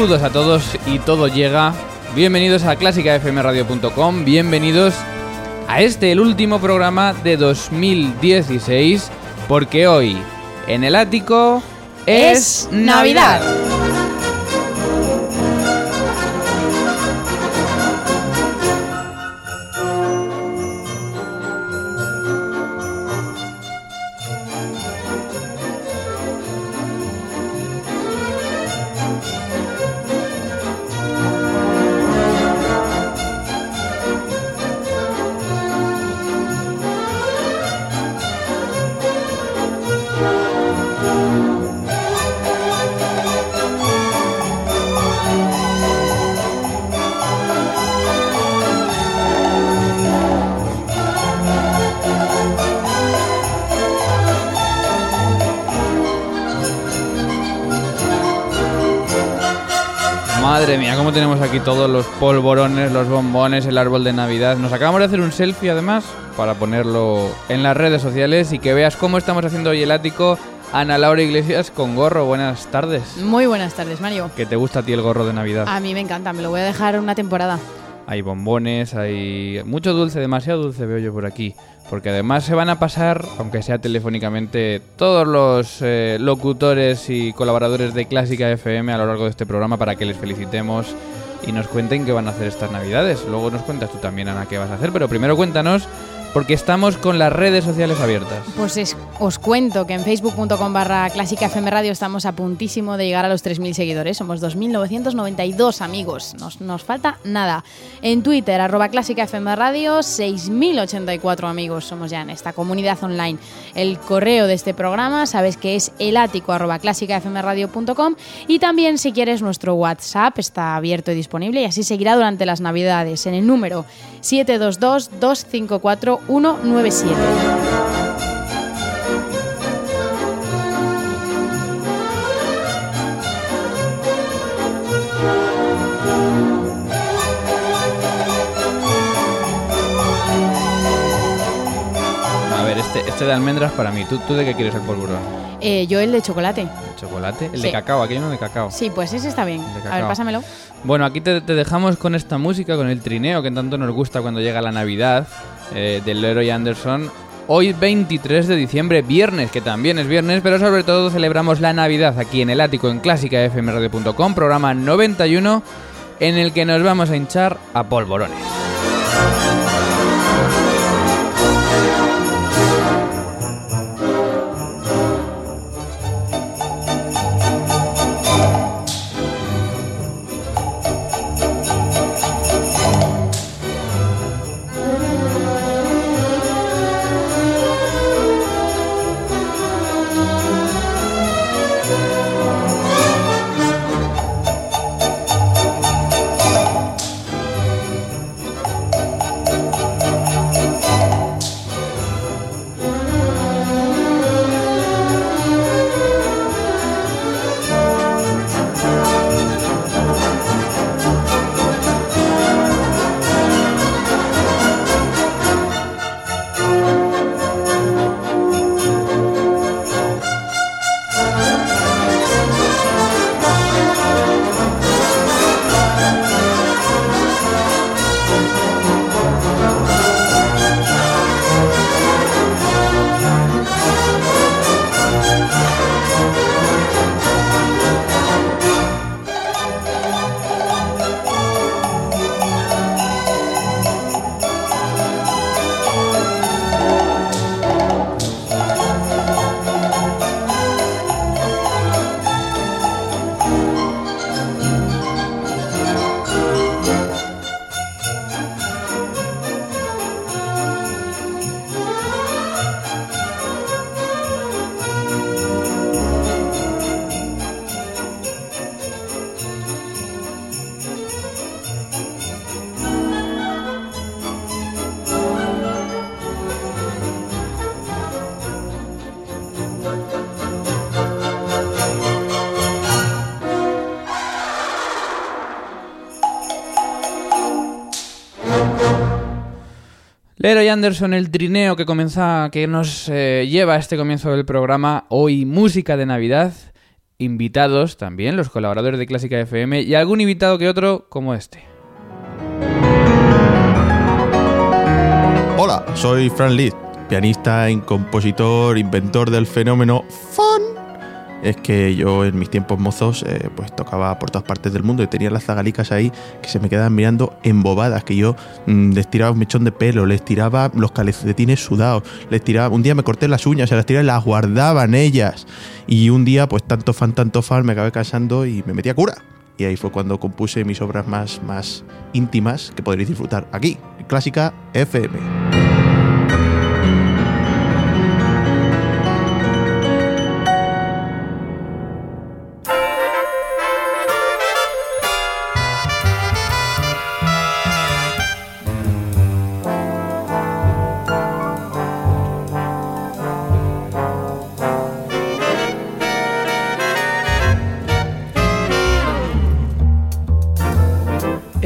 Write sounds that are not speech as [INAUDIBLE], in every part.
Saludos a todos y todo llega. Bienvenidos a clásicafmradio.com. Bienvenidos a este, el último programa de 2016. Porque hoy, en el ático, es, Navidad. Madre mía, cómo tenemos aquí todos los polvorones, los bombones, el árbol de Navidad. Nos acabamos de hacer un selfie además para ponerlo en las redes sociales y que veas cómo estamos haciendo hoy el ático. Ana Laura Iglesias con gorro, buenas tardes. Muy buenas tardes, Mario. ¿Qué te gusta a ti el gorro de Navidad? A mí me encanta, me lo voy a dejar una temporada. Hay bombones, hay mucho dulce, demasiado dulce veo yo por aquí. Porque además se van a pasar, aunque sea telefónicamente, todos los eh, locutores y colaboradores de Clásica FM a lo largo de este programa para que les felicitemos y nos cuenten qué van a hacer estas navidades. Luego nos cuentas tú también, Ana, qué vas a hacer, pero primero cuéntanos porque estamos con las redes sociales abiertas. Pues es- os cuento que en facebook.com barra clásica Radio estamos a puntísimo de llegar a los 3.000 seguidores. Somos 2.992 amigos. Nos, nos falta nada. En Twitter, arroba clásica FM Radio, 6.084 amigos somos ya en esta comunidad online. El correo de este programa, sabes que es elático arroba clásicafmradio.com y también si quieres nuestro WhatsApp está abierto y disponible y así seguirá durante las navidades en el número 722-254-197. A ver, este, este de almendras para mí. ¿Tú, ¿Tú de qué quieres el polvorón? Eh, yo el de chocolate. ¿El chocolate? El Sí. de cacao, aquí hay uno de cacao. Sí, pues ese está bien. A ver, pásamelo. Bueno, aquí te, te dejamos con esta música, con el trineo que tanto nos gusta cuando llega la Navidad, eh, del Leroy Anderson. Hoy 23 de diciembre, viernes, que también es viernes, pero sobre todo celebramos la Navidad aquí en el ático en clásicafmradio.com, programa 91, en el que nos vamos a hinchar a polvorones. Leroy Anderson, el trineo que comienza, que nos eh, lleva a este comienzo del programa. Hoy música de Navidad, invitados también, los colaboradores de Clásica FM y algún invitado que otro como este. Hola, soy Fran Lee, pianista, compositor, inventor del fenómeno. Es que yo en mis tiempos mozos eh, pues tocaba por todas partes del mundo y tenía las zagalicas ahí que se me quedaban mirando embobadas, que yo mm, les tiraba un mechón de pelo, les tiraba los calcetines sudados, les tiraba, un día me corté las uñas, se las tiraba y las guardaban ellas. Y un día pues tanto fan, tanto fan, me acabé casando y me metí a cura. Y ahí fue cuando compuse mis obras más, más íntimas que podréis disfrutar aquí, Clásica FM.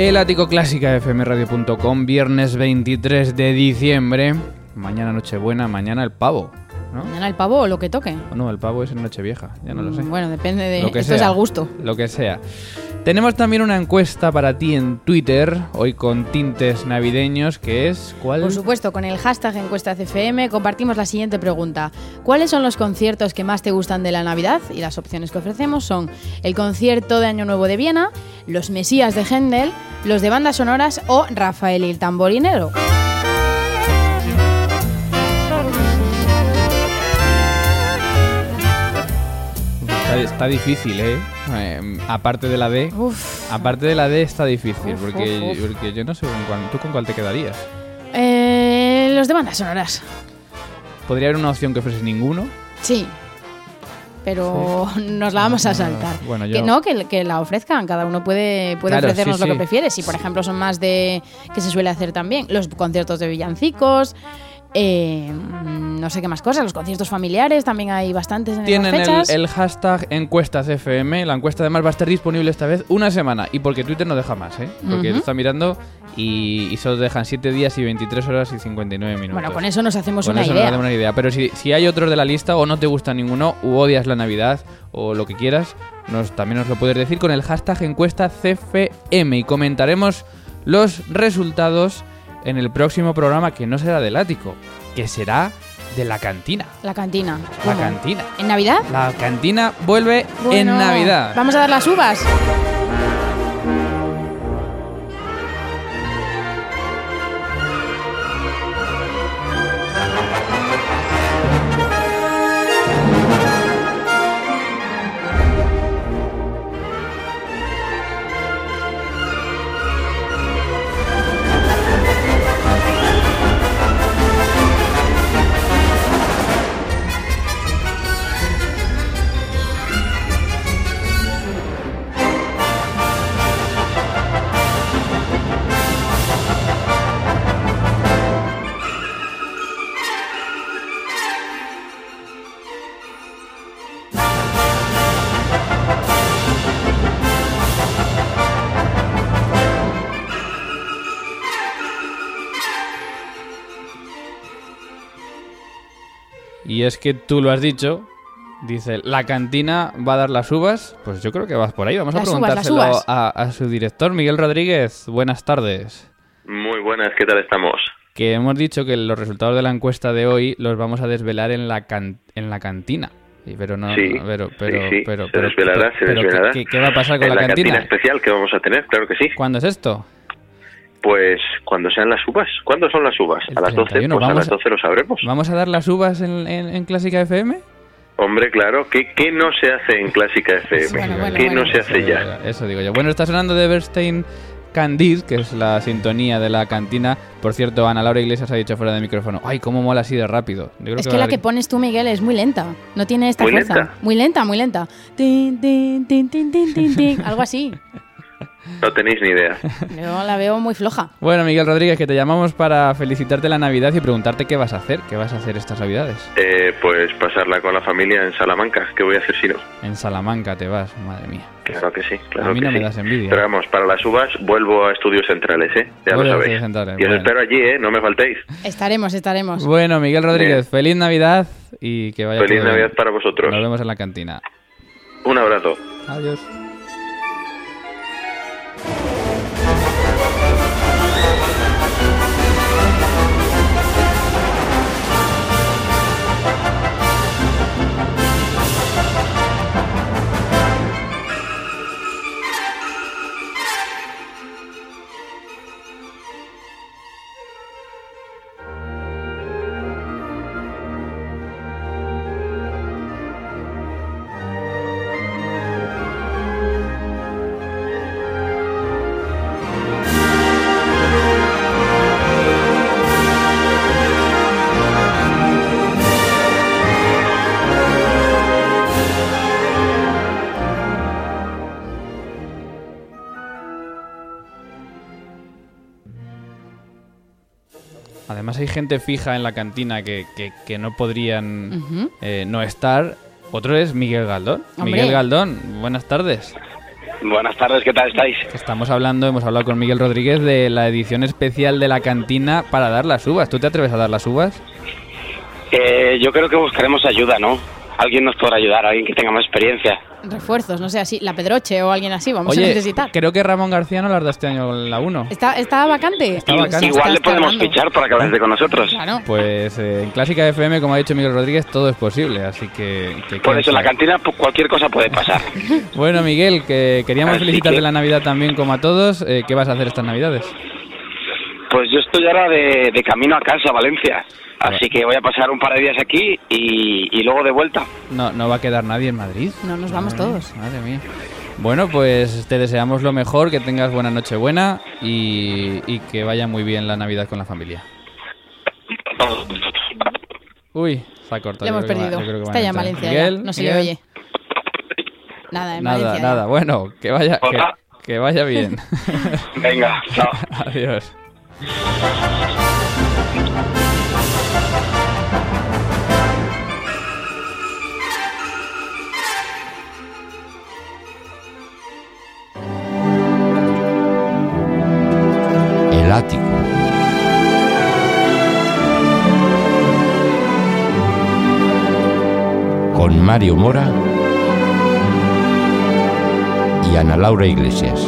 El ático clásica fmradio.com, viernes 23 de diciembre. Mañana Nochebuena, mañana el pavo. ¿no? Mañana el pavo o lo que toque. O no, el pavo es en Nochevieja, ya no lo sé. Mm, Bueno, depende de. Lo que Esto es sea. al gusto. Lo que sea. Tenemos también una encuesta para ti en Twitter, hoy con tintes navideños, que es... ¿Cuál? Por supuesto, con el hashtag encuesta CFM compartimos la siguiente pregunta. ¿Cuáles son los conciertos que más te gustan de la Navidad? Y las opciones que ofrecemos son el concierto de Año Nuevo de Viena, los Mesías de Händel, los de bandas sonoras o Rafael y el tamborinero. Está, está difícil, ¿eh? Eh, Aparte de la D. Uf. Aparte de la D está difícil, Uf, porque, uf, porque yo no sé con cuál, tú con cuál te quedarías. Eh, los de bandas sonoras. Podría haber una opción que fuese ninguno. Sí. Pero nos la vamos a saltar. Bueno, Que yo- no, que, que la ofrezcan. Cada uno puede, puede Claro, ofrecernos sí, lo que sí. prefiere. Si, por ejemplo, son más de. que se suele hacer también. Los conciertos de villancicos. Eh, no sé qué más cosas. Los conciertos familiares también hay bastantes en Tienen el, el hashtag encuestas FM. La encuesta además va a estar disponible esta vez una semana. Y porque Twitter no deja más, ¿eh? Porque estás mirando y, y solo dejan 7 días y 23 horas y 59 minutos. Bueno, con eso nos hacemos Con una eso nos idea. hacemos una idea. Pero si, si hay otros de la lista o no te gusta ninguno u odias la Navidad o lo que quieras, nos, también nos lo puedes decir con el hashtag encuesta CFM y comentaremos los resultados en el próximo programa que no será del ático, que será de la cantina. La cantina. La ¿Cómo? cantina. ¿En Navidad? La cantina vuelve en Navidad. Vamos a dar las uvas. Y es que tú lo has dicho. Dice, la cantina va a dar las uvas. Pues yo creo que vas por ahí. Vamos Las a uvas, preguntárselo uvas. A, a su director, Miguel Rodríguez. Buenas tardes. Muy buenas, ¿qué tal estamos? Que hemos dicho que los resultados de la encuesta de hoy los vamos a desvelar en la, can- en la cantina. Sí, pero no, Sí, pero, pero, sí, sí, pero, se pero- desvelará, se pero ¿qué- desvelará. ¿qué, qué va a pasar con en la, la cantina? especial que vamos a tener, claro que sí. ¿Cuándo es esto? Pues cuando sean las uvas. ¿Cuándo son las uvas? El a las 12, 31, pues a vamos las a- 12 lo sabremos. ¿Vamos a dar las uvas en, en- en Clásica FM? Hombre, claro, ¿qué, qué no se hace en Clásica FM? Bueno, bueno, ¿Qué bueno. no se hace Eso ya? digo yo, Eso digo yo. Bueno, está sonando de Bernstein Candid, que es la sintonía de la cantina. Por cierto, Ana Laura Iglesias ha dicho fuera de micrófono, ay, cómo mola así de rápido. Yo creo Es que la que pones tú, Miguel, es muy lenta. No tiene esta ¿Muy fuerza. lenta? Muy lenta, muy lenta. Tin, tin, tin, tin, tin, tin, tin. [LAUGHS] Algo así. No tenéis ni idea. Yo la veo muy floja. Bueno, Miguel Rodríguez, que te llamamos para felicitarte la Navidad y preguntarte qué vas a hacer, qué vas a hacer estas Navidades. Eh, pues pasarla con la familia en Salamanca. ¿Qué voy a hacer si no? En Salamanca te vas, madre mía. Claro que sí, claro A mí que no me sí. das envidia. Pero vamos, para las uvas vuelvo a estudios centrales, ¿eh? Ya lo Estudios sabéis. Centrales, Y os bueno. espero allí, ¿eh? No me faltéis. Estaremos, estaremos. Bueno, Miguel Rodríguez, feliz Navidad y que vaya Feliz todo bien. Navidad para vosotros. Nos vemos en la cantina. Un abrazo. Adiós. Thank you. Además hay gente fija en la cantina que, que- que no podrían eh, no estar. Otro es Miguel Galdón. Hombre. Miguel Galdón, buenas tardes. Buenas tardes, ¿qué tal estáis? Estamos hablando, hemos hablado con Miguel Rodríguez de la edición especial de la cantina para dar las uvas. ¿Tú te atreves a dar las uvas? Eh, yo creo que buscaremos ayuda, ¿no? Alguien nos podrá ayudar, alguien que tenga más experiencia. Refuerzos, no sé, así, la Pedroche o alguien así, vamos a necesitar. creo que Ramón García no las da este año la 1. ¿Está, ¿Está vacante? Está vacante. Igual le Está podemos hablando. fichar para que vayas con nosotros. Claro. Pues eh, en Clásica FM, como ha dicho Miguel Rodríguez, todo es posible, así que... que Por eso en la cantina pues, cualquier cosa puede pasar. [LAUGHS] Bueno, Miguel, que queríamos Así felicitarte que- la Navidad también como a todos. Eh, ¿Qué vas a hacer estas Navidades? Pues yo estoy ahora de, de camino a casa, a Valencia. Así que voy a pasar un par de días aquí y, y luego de vuelta. No, no va a quedar nadie en Madrid. No, nos vamos todos. Madre mía. Bueno, pues te deseamos lo mejor, que tengas buena noche buena y, y que vaya muy bien la Navidad con la familia. Uy, se ha cortado. Le hemos perdido. va Está ya en. Valencia, Miguel, ya. no se Miguel. le oye. Nada, en Nada, Valencia. ya. nada. Bueno, que vaya, que, vaya bien. Venga, [LAUGHS] chao. Adiós. El ático. Con Mario Mora y Ana Laura Iglesias.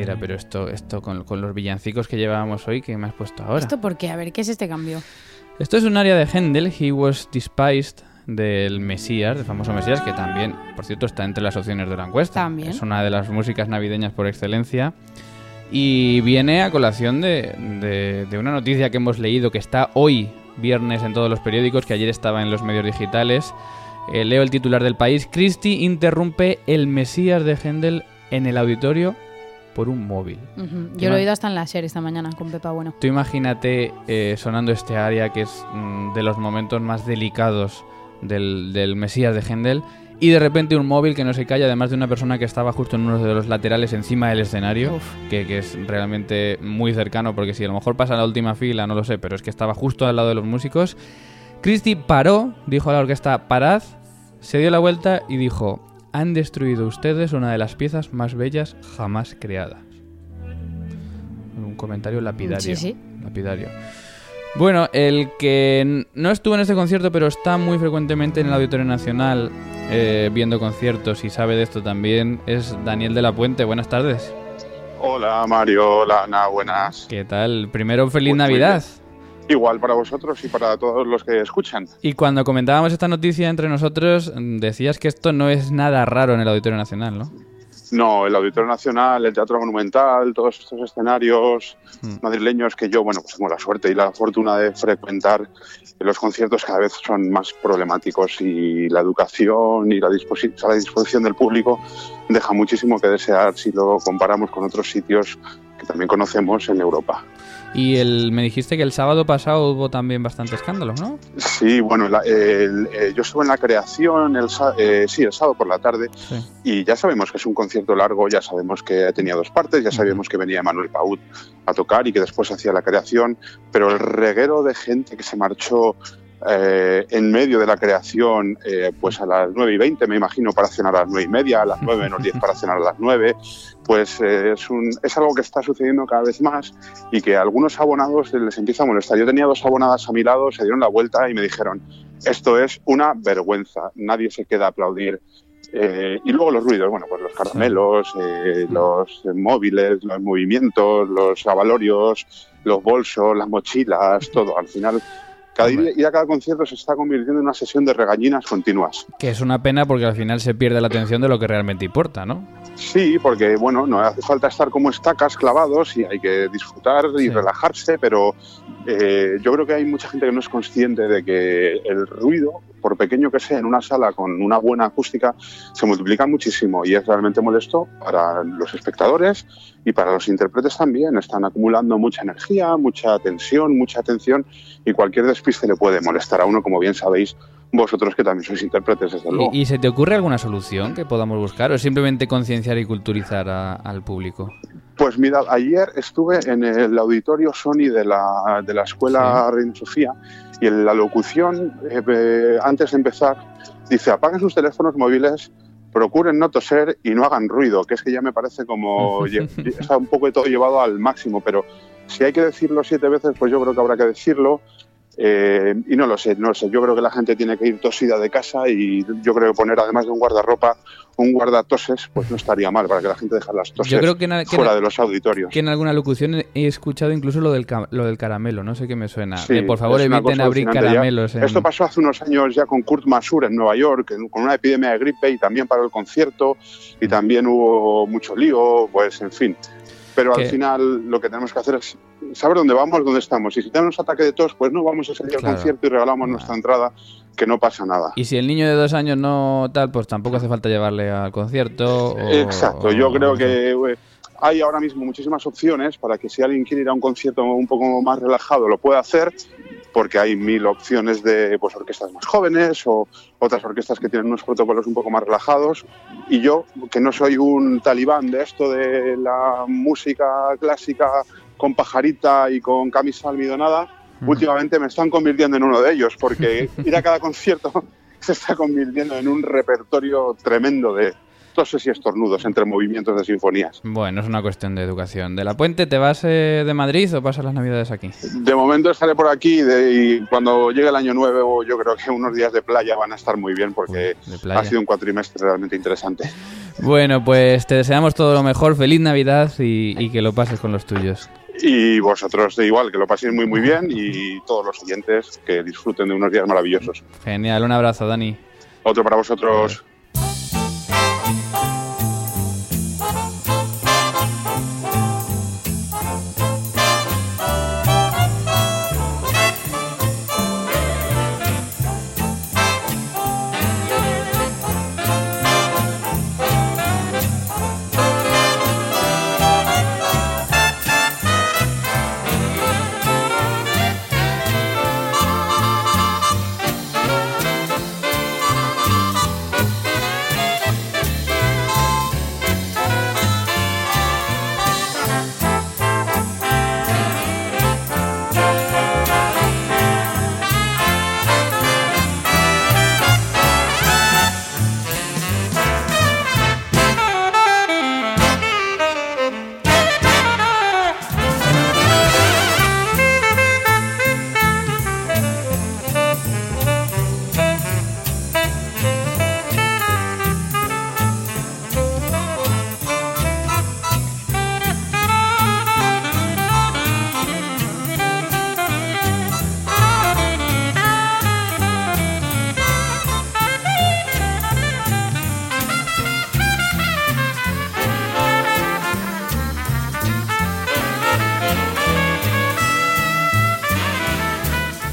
Dirá, pero esto, esto con, con los villancicos que llevábamos hoy, ¿qué me has puesto ahora? ¿Esto por qué? A ver, ¿qué es este cambio? Esto es un área de Händel, He Was Despised, del Mesías, del famoso Mesías, que también, por cierto, está entre las opciones de la encuesta. También. Es una de las músicas navideñas por excelencia. Y viene a colación de, de- de una noticia que hemos leído que está hoy, viernes, en todos los periódicos, que ayer estaba en los medios digitales. Eh, leo el titular del país. Christie interrumpe el Mesías de Händel en el auditorio por un móvil. Ujú. ¿Qué Yo lo he oído hasta en la serie esta mañana con Pepa Bueno. Tú imagínate eh, sonando este área que es mm, de los momentos más delicados del, del Mesías de Händel y de repente un móvil que no se calla, además de una persona que estaba justo en uno de los laterales encima del escenario, que, que es realmente muy cercano, porque si a lo mejor pasa en la última fila, no lo sé, pero es que estaba justo al lado de los músicos. Christie paró, dijo a la orquesta, parad, se dio la vuelta y dijo, han destruido ustedes una de las piezas más bellas jamás creadas. Un comentario lapidario. Sí, sí. Lapidario. Bueno, el que no estuvo en este concierto, pero está muy frecuentemente en el Auditorio Nacional eh, viendo conciertos y sabe de esto también, es Daniel de la Puente. Buenas tardes. Hola Mario, hola Ana, buenas. ¿Qué tal? Primero, feliz Pues muy Navidad. Igual para vosotros y para todos los que escuchan. Y cuando comentábamos esta noticia entre nosotros, decías que esto no es nada raro en el Auditorio Nacional, ¿no? No, el Auditorio Nacional, el Teatro Monumental, todos estos escenarios Mm. madrileños que yo, bueno, pues tengo la suerte y la fortuna de frecuentar, los conciertos cada vez son más problemáticos y la educación y la, disposi- a la disposición del público deja muchísimo que desear si lo comparamos con otros sitios que también conocemos en Europa. Y el, me dijiste que el sábado pasado hubo también bastante escándalo, ¿no? Sí, bueno, la- el- eh, yo estuve en la creación, el, eh, sí, el sábado por la tarde, Sí. y ya sabemos que es un concierto largo, ya sabemos que tenía dos partes, ya sabíamos que venía Manuel Paut a tocar y que después hacía la creación, pero el reguero de gente que se marchó eh, en medio de la creación, eh, pues a las 9 y 20, me imagino, para cenar a las 9 y media, a las 9 menos 10 para cenar a las 9, pues eh, es, un, es algo que está sucediendo cada vez más y que a algunos abonados les empieza a molestar. Yo tenía dos abonadas a mi lado, se dieron la vuelta y me dijeron, esto es una vergüenza, nadie se queda a aplaudir. Eh, y luego los ruidos, bueno, pues los caramelos, los móviles, los movimientos, los avalorios, los bolsos, las mochilas, todo. Al final, cada día, ir a cada concierto se está convirtiendo en una sesión de regañinas continuas. Que es una pena porque al final se pierde la atención de lo que realmente importa, ¿no? Sí, porque bueno, no hace falta estar como estacas clavados y hay que disfrutar y Sí. relajarse, pero eh, yo creo que hay mucha gente que no es consciente de que el ruido, por pequeño que sea, en una sala con una buena acústica, se multiplica muchísimo y es realmente molesto para los espectadores y para los intérpretes también. Están acumulando mucha energía, mucha tensión, mucha atención y cualquier despiste le puede molestar a uno, como bien sabéis vosotros que también sois intérpretes, desde luego. ¿Y, y se te ocurre alguna solución que podamos buscar o simplemente concienciar y culturizar a- al público? Pues mira, ayer estuve en el auditorio Sony de la, de la Escuela Reina Sofía y en la locución, eh, eh, antes de empezar, dice, apaguen sus teléfonos móviles, procuren no toser y no hagan ruido, que es que ya me parece como [LAUGHS] está un poco de todo llevado al máximo, pero si hay que decirlo siete veces, pues yo creo que habrá que decirlo. eh, y no lo sé, no lo sé. Yo creo que la gente tiene que ir tosida de casa y yo creo que poner, además de un guardarropa, un guardatoses, pues no estaría mal para que la gente deje las toses Yo creo que, que fuera na- de los auditorios. que en alguna locución he escuchado incluso lo del, lo del caramelo, no sé qué me suena. Sí, De, por favor, eviten abrir caramelos. en- Esto pasó hace unos años ya con Kurt Masur en Nueva York, en- con una epidemia de gripe y también paró el concierto y también hubo mucho lío, pues en fin. Pero Que- al final lo que tenemos que hacer es saber dónde vamos, dónde estamos. Y si tenemos ataque de tos, pues no vamos a salir Claro. al concierto y regalamos nuestra entrada, que no pasa nada. Y si el niño de dos años no tal, pues tampoco hace falta llevarle al concierto. o- Exacto, yo o- creo que eh, hay ahora mismo muchísimas opciones para que si alguien quiere ir a un concierto un poco más relajado lo pueda hacer, porque hay mil opciones de pues, orquestas más jóvenes o otras orquestas que tienen unos protocolos un poco más relajados. Y yo, que no soy un talibán de esto de la música clásica con pajarita y con camisa almidonada, Ujú. últimamente me están convirtiendo en uno de ellos, porque [LAUGHS] ir a cada concierto [LAUGHS] se está convirtiendo en un repertorio tremendo de toses y estornudos entre movimientos de sinfonías. Bueno, es una cuestión de educación. ¿De la Puente te vas eh, de Madrid o pasas las navidades aquí? De momento estaré por aquí de- y cuando llegue el año nuevo yo creo que unos días de playa van a estar muy bien porque Uy, ha sido un cuatrimestre realmente interesante. Bueno, pues te deseamos todo lo mejor, feliz Navidad y, y que lo pases con los tuyos. Y vosotros de igual, que lo paséis muy muy bien y todos los siguientes que disfruten de unos días maravillosos. Genial, un abrazo, Dani. Otro para vosotros.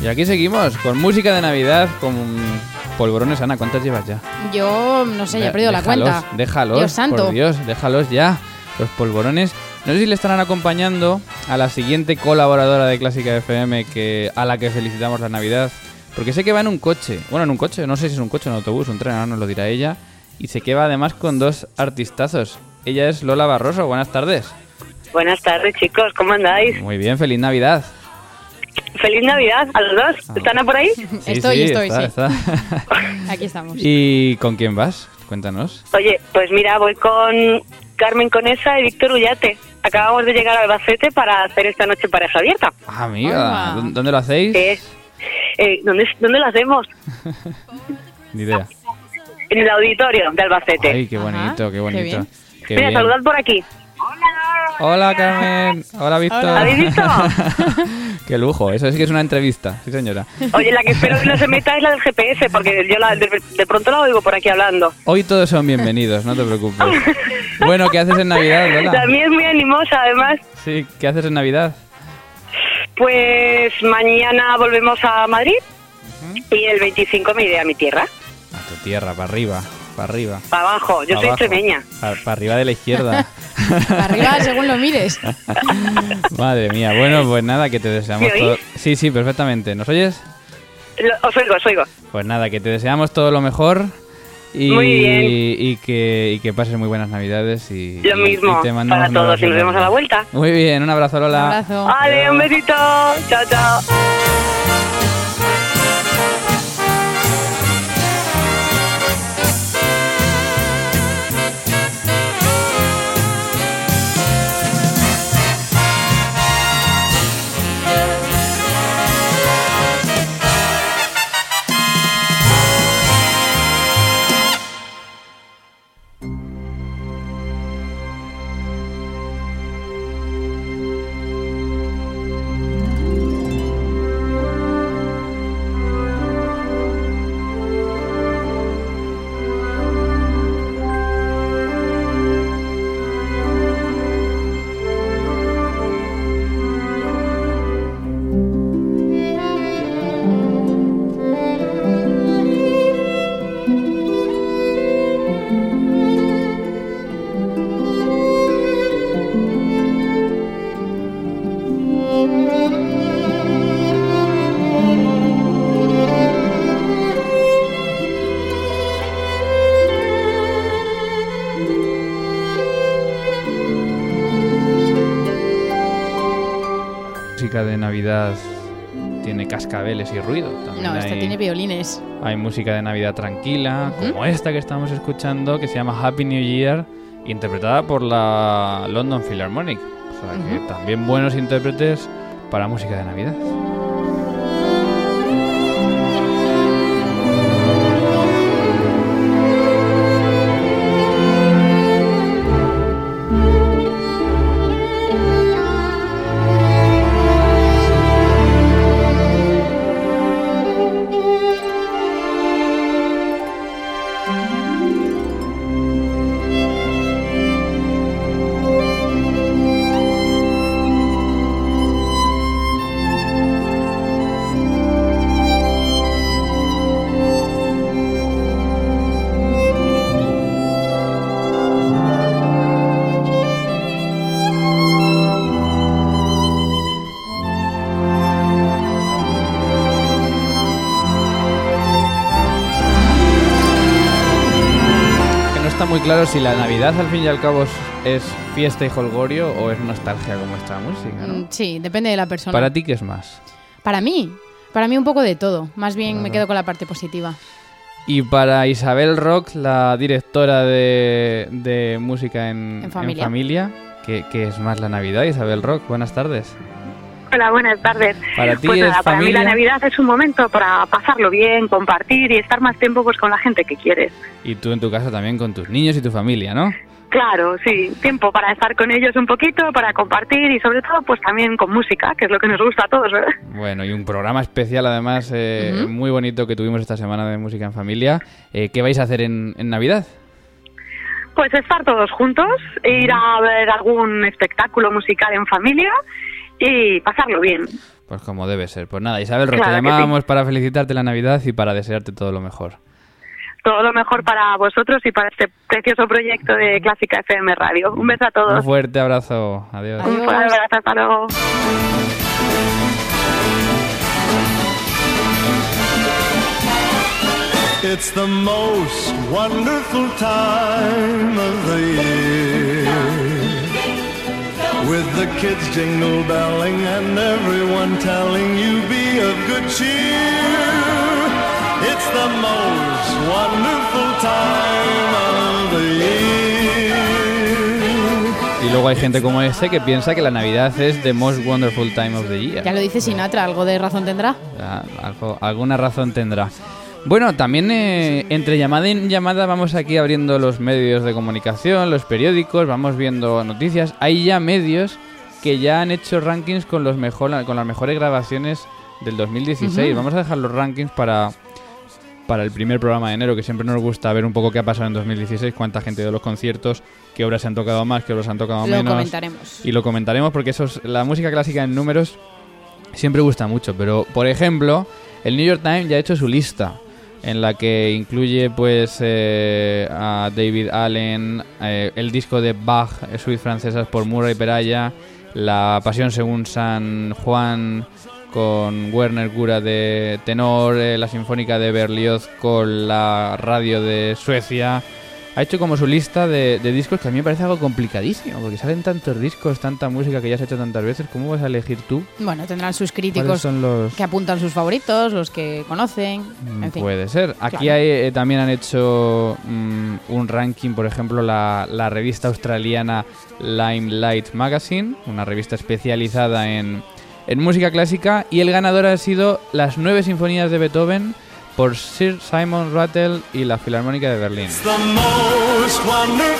Y aquí seguimos, con música de Navidad, con polvorones. Ana, ¿cuántas llevas ya? Yo no sé, ya he perdido la cuenta. Déjalos, Dios santo. por Dios, déjalos ya. Los polvorones. No sé si le estarán acompañando a la siguiente colaboradora de Clásica FM que, a la que felicitamos la Navidad. Porque sé que va en un coche. Bueno, en un coche, no sé si es un coche, un autobús, un tren, ahora nos lo dirá ella. Y sé que va además con dos artistazos. Ella es Lola Barroso. Buenas tardes. Buenas tardes, chicos, ¿cómo andáis? Muy bien, feliz Navidad. Feliz Navidad a los dos. ¿Están por ahí? Sí, estoy, sí, estoy, está, sí. está. [LAUGHS] Aquí estamos. ¿Y con quién vas? Cuéntanos. Oye, pues mira, voy con Carmen Conesa y Víctor Ullate. Acabamos de llegar a Albacete para hacer esta noche pareja abierta. Ah, amiga, Hola. ¿dó- ¿dónde lo hacéis? Eh, eh, ¿dónde, ¿Dónde lo hacemos? [LAUGHS] Ni idea. En el auditorio de Albacete. Ay, qué bonito, Ajá, qué bonito. Qué mira, saludad por aquí. Hola, Carmen. Hola, Víctor. Hola. ¿Habéis visto? [LAUGHS] qué lujo, eso sí que es una entrevista, sí, señora. Oye, la que espero que no se meta es la del GPS, porque yo la- de, de pronto la oigo por aquí hablando. Hoy todos son bienvenidos, no te preocupes. Bueno, ¿qué haces en Navidad, Lola? Mía es muy animosa, además. Sí, ¿qué haces en Navidad? Pues mañana volvemos a Madrid y el 25 me iré a mi tierra, A tu tierra, para arriba, para arriba. para abajo. Yo pa' soy abajo, extremeña. Para arriba de la izquierda. [LAUGHS] Arriba, según lo mires. [LAUGHS] Madre mía, bueno, pues nada, que te deseamos ¿Me oís? todo. Sí, sí, perfectamente. ¿Nos oyes? Lo- Os oigo, os oigo. Pues nada, que te deseamos todo lo mejor. Y, Muy bien. y que, y que pases muy buenas navidades y, Lo mismo y te mandamos para un todos y nos vemos a la vuelta. Muy bien, un abrazo Un Lola. abrazo. Vale, un besito. Chao, chao. Navidad tiene cascabeles y ruido. También No, esta hay, tiene violines. hay música de Navidad tranquila, como esta que estamos escuchando, que se llama Happy New Year, interpretada por la London Philharmonic. O sea que también buenos intérpretes para música de Navidad. Claro si la Navidad al fin y al cabo es, es fiesta y holgorio o es nostalgia como esta música, ¿no? Mm, Sí, depende de la persona. Para ti, ¿qué es más? Para mí, para mí un poco de todo. Más bien me quedo con la parte positiva. Y para Isabel Rock, la directora de, de música en, En familia. familia, ¿qué, qué es más la Navidad, Isabel Rock? Buenas tardes. Hola, buenas tardes. Para ti pues es nada, para mí la Navidad es un momento para pasarlo bien, compartir y estar más tiempo pues con la gente que quieres. y tú en tu casa también con tus niños y tu familia, ¿no? Claro, sí, tiempo para estar con ellos un poquito, para compartir y sobre todo pues también con música, que es lo que nos gusta a todos. ¿verdad? Bueno, y un programa especial además eh, muy bonito que tuvimos esta semana de música en familia. Eh, ¿Qué vais a hacer en, en Navidad? Pues estar todos juntos, ir a ver algún espectáculo musical en familia y pasarlo bien. Pues como debe ser. Pues nada, Isabel, Claro te llamábamos para felicitarte la Navidad y para desearte todo lo mejor. Todo lo mejor para vosotros y para este precioso proyecto de Clásica FM Radio. Un beso a Un todos. fuerte abrazo. Adiós. Un fuerte abrazo, hasta luego. It's the most wonderful time of the year. With the kids jingle belling and everyone telling you be of good cheer. It's the most wonderful time of the year. Y luego hay gente como este que piensa que la Navidad es the most wonderful time of the year. Ya lo dice Sinatra, algo de razón tendrá. Ah, algo- alguna razón tendrá. Bueno, también eh, entre llamada y llamada vamos aquí abriendo los medios de comunicación, los periódicos, vamos viendo noticias. Hay ya medios que ya han hecho rankings con, los mejor, con las mejores grabaciones del 2016. Ujú. Vamos a dejar los rankings para, para el primer programa de enero, que siempre nos gusta ver un poco qué ha pasado en 2016, cuánta gente de los conciertos, qué obras se han tocado más, qué obras se han tocado Lo menos. comentaremos. Y lo comentaremos porque eso es, la música clásica en números siempre gusta mucho. Pero, por ejemplo, el New York Times ya ha hecho su lista en la que incluye pues eh, a David Allen, eh, el disco de Bach, eh, Suite Francesas por Murray Peraya, La Pasión según San Juan con Werner Cura de tenor, la Sinfónica de Berlioz con la radio de Suecia. Ha hecho como su lista de, de discos que a mí me parece algo complicadísimo, porque salen tantos discos, tanta música que ya has hecho tantas veces, ¿cómo vas a elegir tú? Bueno, tendrán sus ¿Cuáles críticos son los...? que apuntan sus favoritos, los que conocen. Mm, En fin. Puede ser. Aquí Claro. hay, eh, también han hecho mm, un ranking, por ejemplo, la, la revista australiana Limelight Magazine, una revista especializada en, en música clásica, y el ganador ha sido las nueve sinfonías de Beethoven por Sir Simon Rattle y la Filarmónica de Berlín.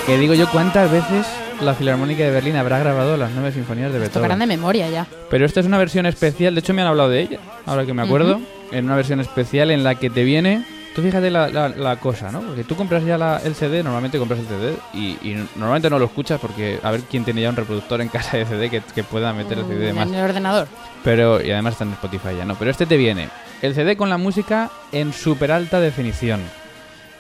Que digo yo, ¿cuántas veces la Filarmónica de Berlín habrá grabado las nueve sinfonías de Tocarán Beethoven? de memoria ya. Pero esta es una versión especial, de hecho me han hablado de ella, ahora que me acuerdo, Ujú. en una versión especial en la que te viene... Tú fíjate la, la- la cosa, ¿no? Porque tú compras ya la- el CD, normalmente compras el CD y, y normalmente no lo escuchas porque a ver quién tiene ya un reproductor en casa de CD que, que pueda meter el CD de más. En el ordenador. Pero, y además está en Spotify ya, ¿no? Pero este te viene el CD con la música en super alta definición.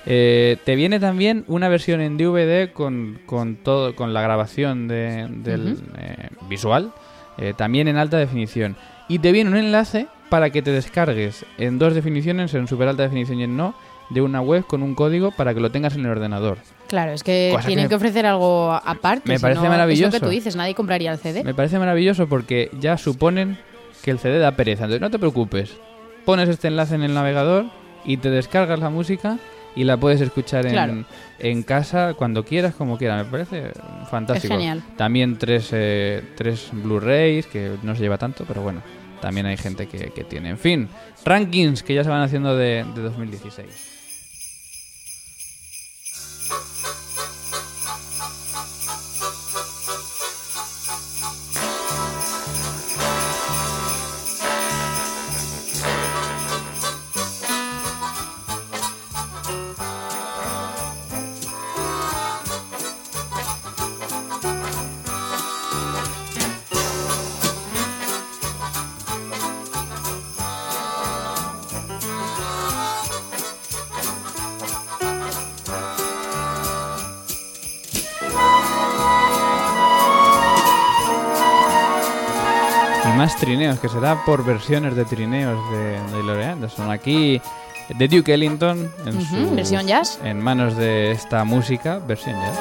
Eh, te viene también una versión en DVD con, con todo, con la grabación de- del eh, visual, eh, también en alta definición. Y te viene un enlace para que te descargues en dos definiciones, en super alta definición y en no, de una web con un código para que lo tengas en el ordenador. Claro, es que Cosa tienen que que, ofrecer algo aparte. me parece maravilloso. lo que tú dices, nadie compraría el CD. Me parece maravilloso porque ya suponen que el CD da pereza. Entonces no te preocupes. Pones este enlace en el navegador y te descargas la música y la puedes escuchar en, Claro. en casa cuando quieras, como quieras. Me parece fantástico. Es genial. También tres, eh, tres Blu-rays, que no se lleva tanto, pero bueno, también hay gente que, que tiene. En fin, rankings que ya se van haciendo de, de 2016. Trineos, que será por versiones de trineos de, de Laurie Anderson. Aquí, de Duke Ellington, en, su- versión jazz. en manos de esta música, versión jazz.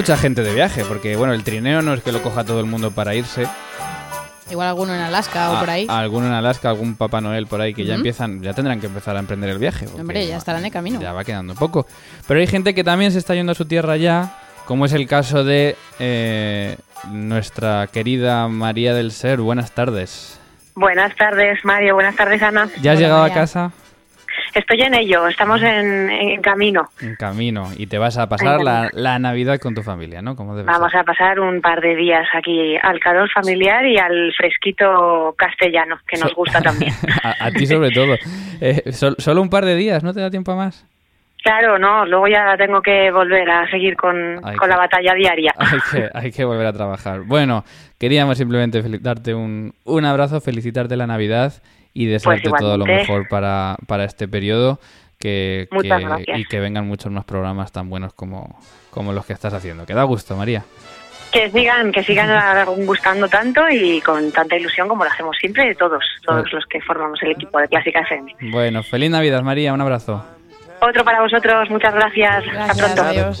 Mucha gente de viaje, porque bueno, el trineo no es que lo coja todo el mundo para irse. Igual alguno en Alaska o A- por ahí. Alguno en Alaska, algún Papá Noel por ahí que ya empiezan, ya tendrán que empezar a emprender el viaje. Hombre, ya estarán de camino. Ya va quedando poco. Pero hay gente que también se está yendo a su tierra ya, como es el caso de eh, nuestra querida María del Ser. Buenas tardes. Buenas tardes, Mario. Buenas tardes, Ana. ¿Ya has Hola, llegado María. a casa? Estoy en ello. Estamos en, en camino. En camino. Y te vas a pasar la, la Navidad con tu familia, ¿no? Como Vamos ser. a pasar un par de días aquí al calor familiar y al fresquito castellano, que nos gusta también. [LAUGHS] a, a ti sobre todo. Eh, sol- solo un par de días, ¿no te da tiempo a más? Claro, no, luego ya tengo que volver a seguir con, la batalla diaria. [LAUGHS] Hay que, hay que volver a trabajar. Bueno, queríamos simplemente darte un, un abrazo, felicitarte la Navidad y desearte todo lo Pues mejor para, para este periodo que, y que vengan muchos más programas tan buenos como, como los que estás haciendo. Que da gusto, María. Que sigan, que sigan gustando tanto y con tanta ilusión como lo hacemos siempre todos, todos Pues- los que formamos el equipo de Clásica FM. Bueno, feliz Navidad, María. Un abrazo. Otro para vosotros, muchas gracias. Hasta Gracias, pronto. adiós.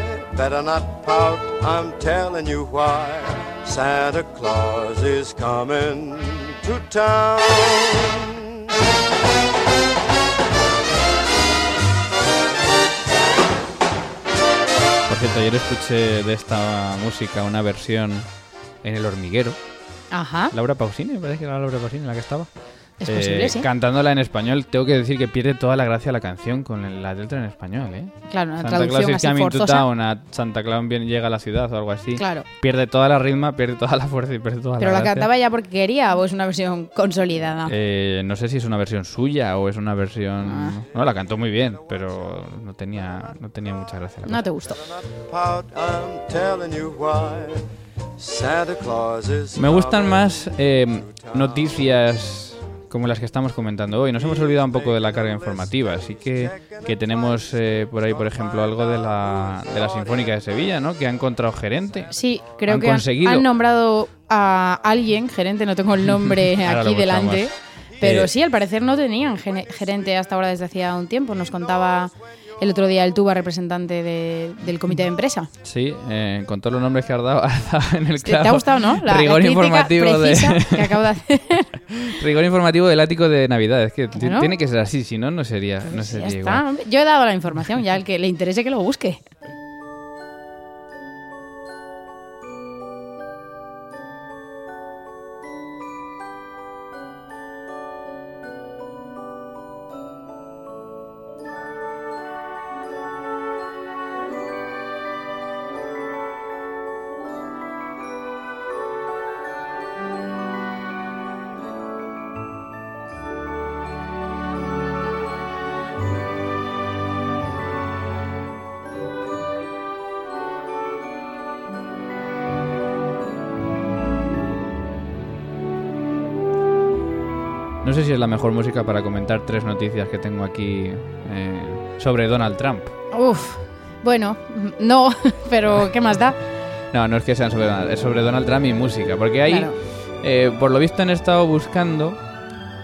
better not pout. I'm telling you why. Santa Claus is coming to town. Por cierto, ayer escuché de esta música una versión en El Hormiguero. Ajá. Laura Pausini, me parece que era Laura Pausini la que estaba. Es posible, sí. Cantándola en español, tengo que decir que pierde toda la gracia la canción con la letra en español, ¿eh? Claro, una Santa Claus traducción is así coming to forzosa. town, a Santa Claus viene, llega a la ciudad o algo así. Claro. Pierde toda la ritma, pierde toda la fuerza y pierde toda Pero la la gracia. cantaba ya porque quería o es una versión consolidada. Eh, no sé si es una versión suya o es una versión... Ah. No, la cantó muy bien, pero no tenía, no tenía mucha gracia la No cosa. te gustó. Pout, I'm telling you why. Santa Claus is Me gustan más eh, noticias como las que estamos comentando hoy. Nos hemos olvidado un poco de la carga informativa, así que, que tenemos eh, por ahí, por ejemplo, algo de la, de la Sinfónica de Sevilla, ¿no? Que ha encontrado gerente. Sí, creo Han que han, conseguido. han nombrado a alguien, gerente, no tengo el nombre [LAUGHS] aquí delante. Pero Eh, sí, al parecer no tenían gerente hasta ahora desde hacía un tiempo. Nos contaba el otro día el Tuba, representante de- del comité de empresa. Sí, eh, con todos los nombres que has dado, [LAUGHS] has dado en el ¿Te, te ha clavo. gustado, no? La, la rigor crítica informativo de que acabo de [LAUGHS] hacer. Rigor informativo del ático de Navidad. Es que Claro. tiene que ser así, si no no sería, no ya sería está. igual. Yo he dado la información, ya al que le interese que lo busque. Si es la mejor música para comentar tres noticias que tengo aquí eh, sobre Donald Trump. Uf, bueno, no, [LAUGHS] pero ¿qué más da? [LAUGHS] No, no es que sean sobre Donald, es sobre Donald Trump y música. Porque ahí, Claro. eh, por lo visto, han estado buscando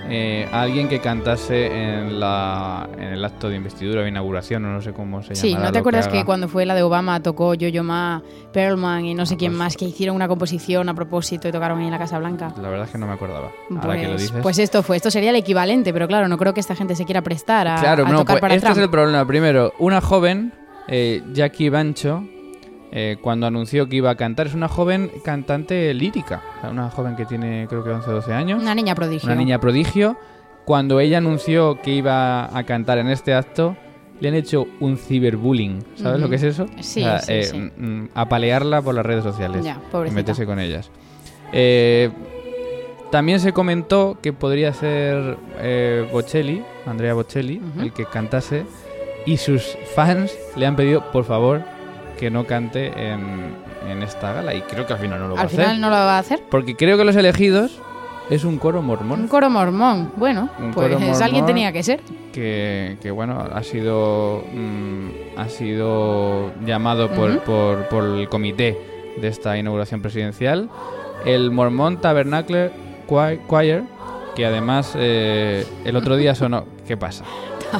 eh, a alguien que cantase en, la, en el acto de investidura o inauguración, o no sé cómo se llama. Sí, ¿no te acuerdas que, cuando fue la de Obama tocó Yo-Yo Ma, Perlman y no sé quién más, que hicieron una composición a propósito y tocaron ahí en la Casa Blanca? La verdad es que no me acordaba. Ahora que lo Pues, dices. pues esto fue, esto sería el equivalente, pero claro, no creo que esta gente se quiera prestar a, claro, a no, tocar pues para este Trump. es el problema. Primero, una joven, eh, Jackie Bancho, eh, cuando anunció que iba a cantar, es una joven cantante lírica. Una joven que tiene, creo que 11 o 12 años. Una niña prodigio. Una niña prodigio. Cuando ella anunció que iba a cantar en este acto, le han hecho un ciberbullying. ¿Sabes lo que es eso? Sí, O sea, sí, eh, sí. mm, mm, apalearla por las redes sociales. Ya, y meterse con ellas. Eh, También se comentó que podría ser eh, Bocelli, Andrea Bocelli, el que cantase. Y sus fans le han pedido, por favor, que no cante en, en esta gala. Y creo que al final no lo va Al a hacer. final no lo va a hacer. Porque creo que los elegidos es un coro mormón. Un coro mormón. Bueno, Un pues mormón. alguien tenía que ser. que, que, bueno, ha sido mm, ha sido llamado por, por, por el comité de esta inauguración presidencial. El Mormon Tabernacle Choir- Choir, que además eh, el otro día sonó... ¿Qué pasa?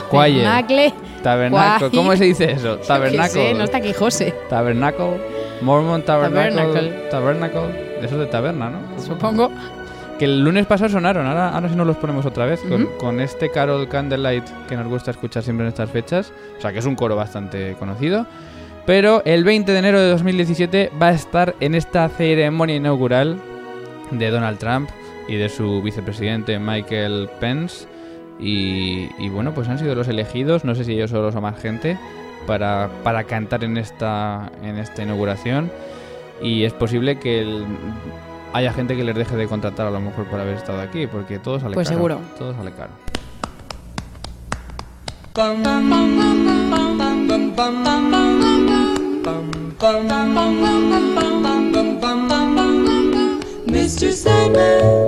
Choir. Tabernacle. Tabernacle. ¿Cómo se dice eso? Tabernacle. sé, no está aquí José, Tabernacle. Mormon Tabernacle. Tabernacle. Eso de taberna, ¿no? supongo. Que el lunes pasado sonaron, ahora, ahora sí nos los ponemos otra vez, con, con este Carol Candlelight que nos gusta escuchar siempre en estas fechas, o sea que es un coro bastante conocido, pero el 20 de enero de 2017 va a estar en esta ceremonia inaugural de Donald Trump y de su vicepresidente Michael Pence, y, y bueno, pues han sido los elegidos, no sé si ellos solos o más gente, para, para cantar en esta, en esta inauguración, y es posible que el- haya gente que les deje de contratar a lo mejor por haber estado aquí, porque todo sale Pues caro. seguro. Todo sale caro. Mr. Sandman,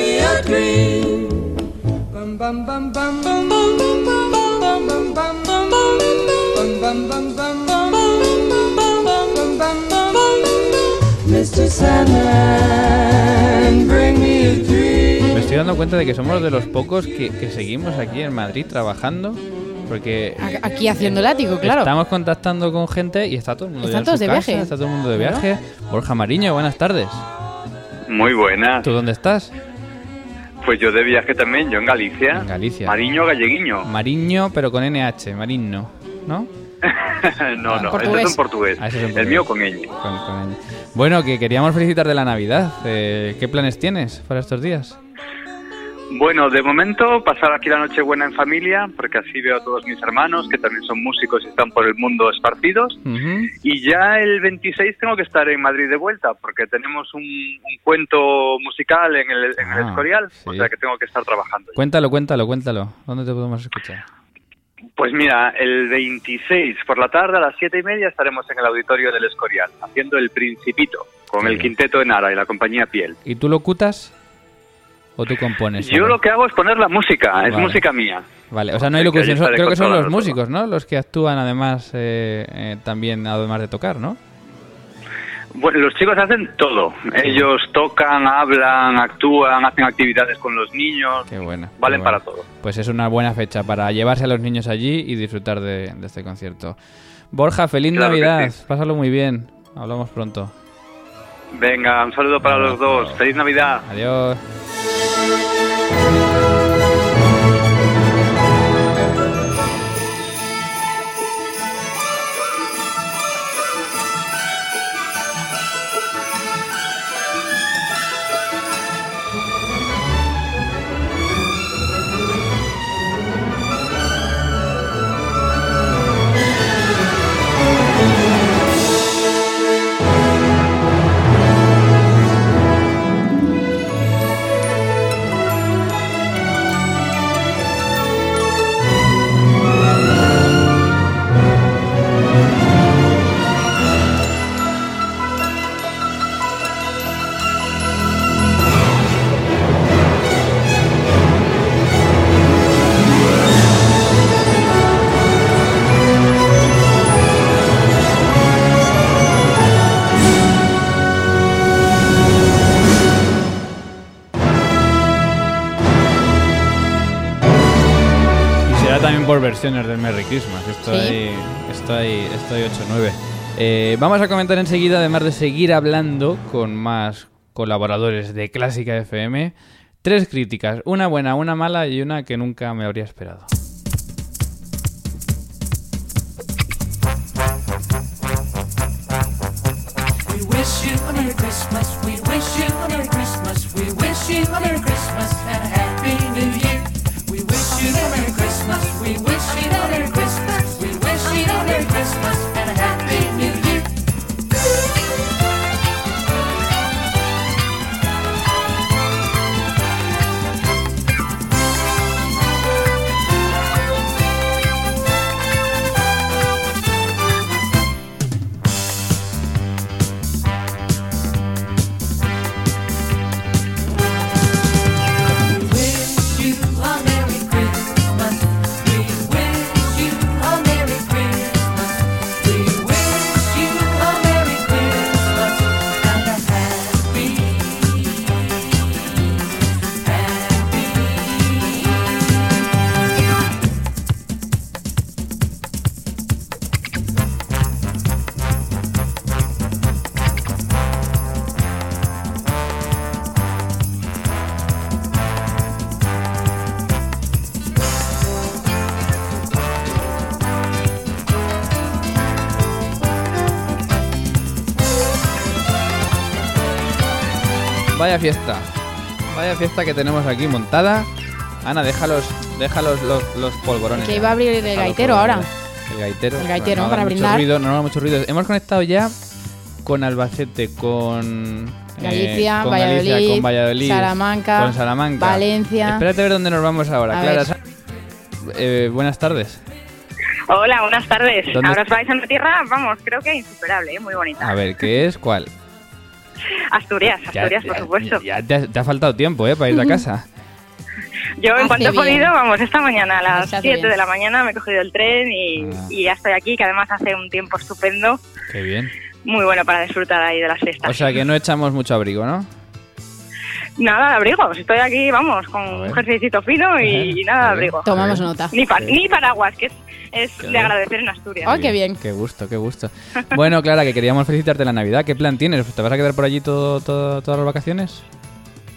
me a dream. Me estoy dando cuenta de que somos de los pocos que, que seguimos aquí en Madrid trabajando, porque Aquí haciendo el ático, claro. estamos contactando con gente y está todo el mundo Están en todos su de casa, viaje. Está todo el mundo de viaje. Borja Mariño, buenas tardes. Muy buenas. ¿Tú dónde estás? Pues yo de viaje también, yo en Galicia. En Galicia. Mariño Galleguiño. Mariño, pero con NH, Mariño, ¿no? [LAUGHS] no, no, Portugués. ese es en portugués. Ah, es El mío con ñ. Con- con ñ. Bueno, que queríamos felicitar de la Navidad. Eh, ¿Qué planes tienes para estos días? Bueno, de momento pasar aquí la Nochebuena en familia, porque así veo a todos mis hermanos, que también son músicos y están por el mundo esparcidos. Y ya el 26 tengo que estar en Madrid de vuelta, porque tenemos un, un cuento musical en el, en el Ah, Escorial, o sí. sea que tengo que estar trabajando. Cuéntalo, cuéntalo, cuéntalo. ¿Dónde te podemos escuchar? Pues mira, el 26 por la tarde a las siete y media estaremos en el auditorio del Escorial, haciendo El Principito, con el quinteto de Nara y la compañía Piel. ¿Y tú lo cutas o tú compones? Yo lo que hago es poner la música, es Vale. música mía. Vale, o sea, no hay locución. creo que son los músicos, ¿no? Los que actúan además eh, eh, también, además de tocar, ¿no? Bueno, los chicos hacen todo. Ellos tocan, hablan, actúan, hacen actividades con los niños. Qué buena. qué Valen buena. para todo. Pues es una buena fecha para llevarse a los niños allí y disfrutar de, de este concierto. Borja, feliz Claro Navidad. sí. Pásalo muy bien. Hablamos pronto. Venga, un saludo para los dos. Feliz Navidad. Adiós. Música versiones del Merry Christmas. Estoy, Sí. estoy, estoy 8-9. Eh, vamos a comentar enseguida, además de seguir hablando con más colaboradores de Clásica FM. Tres críticas, una buena, una mala y una que nunca me habría esperado. We wish you a Merry Christmas. We wish you a Merry Christmas. We wish you a Merry Christmas and [LAUGHS] a Christmas and Vaya fiesta. Vaya fiesta que tenemos aquí montada. Ana, déjalos, déjalos los, los polvorones. Que iba a abrir el gaitero ahora. El gaitero. El gaitero, no para brindar. ruido, no haga mucho ruido. Hemos conectado ya con Albacete, con eh, Galicia, con Valladolid, Galicia, con Valladolid, Salamanca, con Salamanca, Valencia. Espérate a ver dónde nos vamos ahora. A Clara, eh, buenas tardes. Hola, buenas tardes. ¿Dónde Ahora es- os vais a una tierra, vamos, creo que insuperable, ¿eh? muy bonita. A ver, ¿qué es? ¿Cuál? Asturias, Asturias, ya- por supuesto. Ya te ha, te ha faltado tiempo, ¿eh? Para ir a casa. Yo en Hace cuanto he podido, vamos, esta mañana a las Se hace 7 bien. de la mañana me he cogido el tren y, Ah. y ya estoy aquí, que además hace un tiempo estupendo, Qué bien. muy bueno para disfrutar ahí de las fiestas. O sea que no echamos mucho abrigo, ¿no? Nada de abrigos, estoy aquí, vamos, con un jerseycito fino y, nada de abrigo. Tomamos nota. Ni, pa- ni paraguas, que es, de bien. agradecer en Asturias. Ay, qué bien. Qué gusto, qué gusto. [LAUGHS] Bueno, Clara, que queríamos felicitarte la Navidad. ¿Qué plan tienes? ¿Te vas a quedar por allí todo, todo- todas las vacaciones?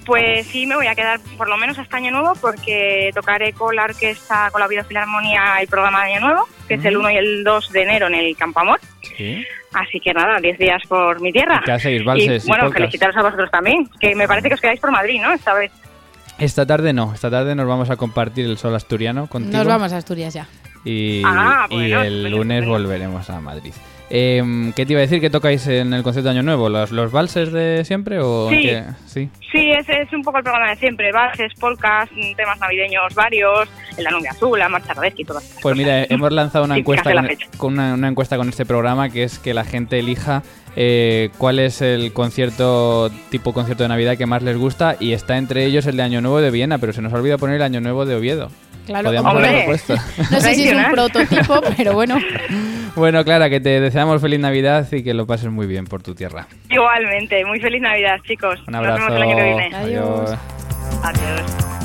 Pues sí, me voy a quedar por lo menos hasta Año Nuevo porque tocaré con la orquesta, con la Vida Filarmonía el programa de Año Nuevo, que es el 1 y el 2 de enero en el Campo Amor. Sí. Así que nada, 10 días por mi tierra. ¿Qué hacéis? ¿Valses y y bueno, polcas? felicitaros a vosotros también, que me parece que os quedáis por Madrid, ¿no? Esta vez. Esta tarde no. Esta tarde nos vamos a compartir el sol asturiano contigo. Nos vamos a Asturias ya. Y, Ah, y el lunes volveremos a Madrid. Em, ¿Qué te iba a decir? ¿Qué tocáis en el concierto de Año Nuevo? ¿Los, los valses de siempre o Sí. qué? Sí. Sí, ese es un poco el programa de siempre, valses, polcas, temas navideños varios, la nube azul, la marcha Radesky y todas estas Pues mira, hemos lanzado una Sí, encuesta la con, una, una encuesta con este programa que es que la gente elija eh, cuál es el concierto tipo concierto de Navidad que más les gusta y está entre ellos el de Año Nuevo de Viena, pero se nos ha olvidado poner el Año Nuevo de Oviedo. Claro, Podíamos hombre. [LAUGHS] No sé si es un prototipo, pero bueno. [LAUGHS] bueno, Clara, que te deseamos feliz Navidad y que lo pases muy bien por tu tierra. Igualmente, muy feliz Navidad, chicos. Un Nos abrazo. vemos el año que viene. Adiós. Adiós.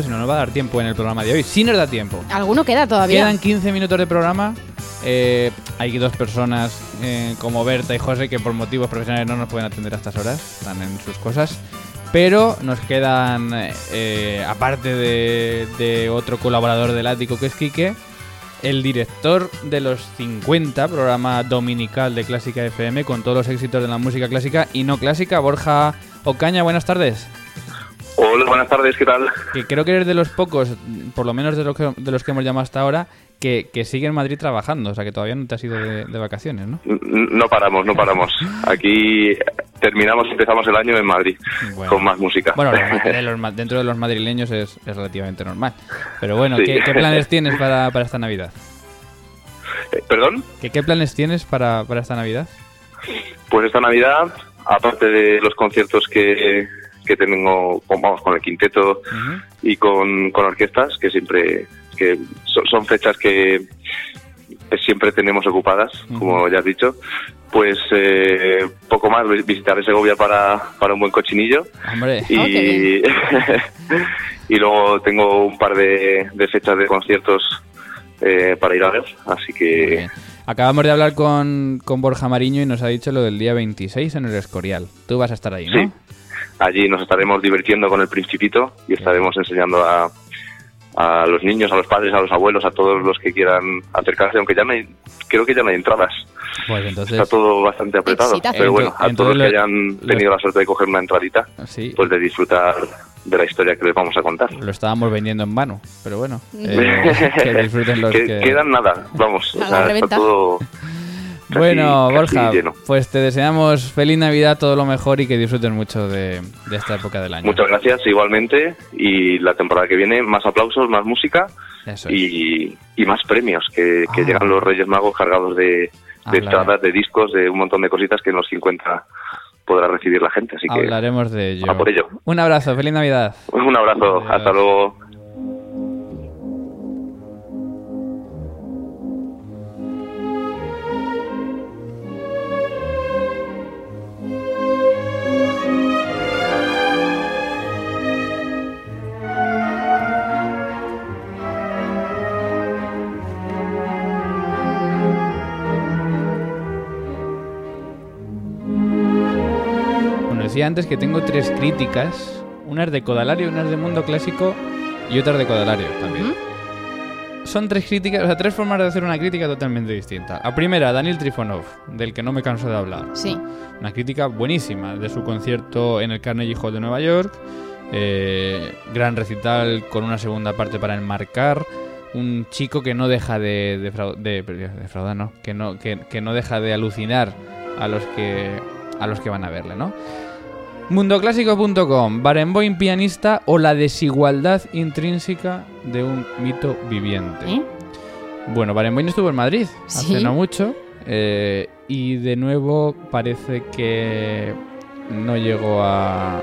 Y no nos va a dar tiempo en el programa de hoy. Sí nos da tiempo. Alguno queda todavía. Quedan 15 minutos de programa. Eh, hay dos personas eh, como Berta y José que por motivos profesionales no nos pueden atender a estas horas, están en sus cosas. Pero nos quedan, eh, aparte de, de otro colaborador del ático que es Quique, el director de los 50, programa dominical de Clásica FM, con todos los éxitos de la música clásica y no clásica. Borja Ocaña, buenas tardes. Hola, buenas tardes, ¿qué tal? Que creo que eres de los pocos, por lo menos de los que, de los que hemos llamado hasta ahora, que, que sigue en Madrid trabajando. O sea, que todavía no te has ido de, de vacaciones, ¿no? No paramos, no paramos. Aquí terminamos, empezamos el año en Madrid Bueno. con más música. Bueno, [LAUGHS] de los dentro de los madrileños es, es relativamente normal. Pero bueno, Sí. ¿qué, qué [LAUGHS] planes tienes para, para esta Navidad? Eh, ¿Perdón? ¿Qué, qué planes tienes para, para esta Navidad? Pues esta Navidad, aparte de los conciertos que, que tengo con, vamos, con el quinteto y con, con orquestas, que siempre que so- son fechas que siempre tenemos ocupadas, como ya has dicho, pues eh, poco más, vi- visitaré Segovia para, para un buen cochinillo. Hombre, y, [LAUGHS] y luego tengo un par de, de fechas de conciertos eh, para ir a ver, así que Acabamos de hablar con, con Borja Mariño y nos ha dicho lo del día 26 en el Escorial. Tú vas a estar ahí, ¿no? Sí. Allí nos estaremos divirtiendo con el principito y estaremos enseñando a, a los niños, a los padres, a los abuelos, a todos los que quieran acercarse, aunque ya no hay, creo que ya no hay entradas. Pues entonces... Está todo bastante apretado, Exitazo. pero bueno, a todos los que hayan tenido la suerte de coger una entradita, Sí. pues de disfrutar de la historia que les vamos a contar. Lo estábamos vendiendo en vano, pero bueno. eh, [LAUGHS] que disfruten los Que- que... Quedan nada, vamos, o sea, está todo [LAUGHS] casi- Bueno, casi Borja, lleno. pues te deseamos feliz Navidad, todo lo mejor y que disfruten mucho de, de esta época del año. Muchas gracias igualmente y la temporada que viene más aplausos, más música es. y, y más premios, que, que Ah. llegan los Reyes Magos cargados de, de entradas, de discos, de un montón de cositas que en los 50 podrá recibir la gente. Así que Hablaremos de ello. a por ello. Un abrazo, feliz Navidad. Un abrazo, hasta luego. Antes que tengo tres críticas. Una es de Codalario, una es de Mundo Clásico y otra es de Codalario también. Son tres críticas, o sea, tres formas de hacer una crítica totalmente distinta. La primera, Daniel Trifonov, del que no me canso de hablar. Sí. Una crítica buenísima de su concierto en el Carnegie Hall de Nueva York. eh, gran recital con una segunda parte para enmarcar. Un chico que no deja de, defrau- de, defraudar, ¿no? Que no, que, que no deja de alucinar a los que, a los que van a verle, ¿no? Mundoclásico.com, Barenboim pianista o la desigualdad intrínseca de un mito viviente. ¿Eh? Bueno, Barenboim estuvo en Madrid hace no mucho eh, y de nuevo parece que no llegó a,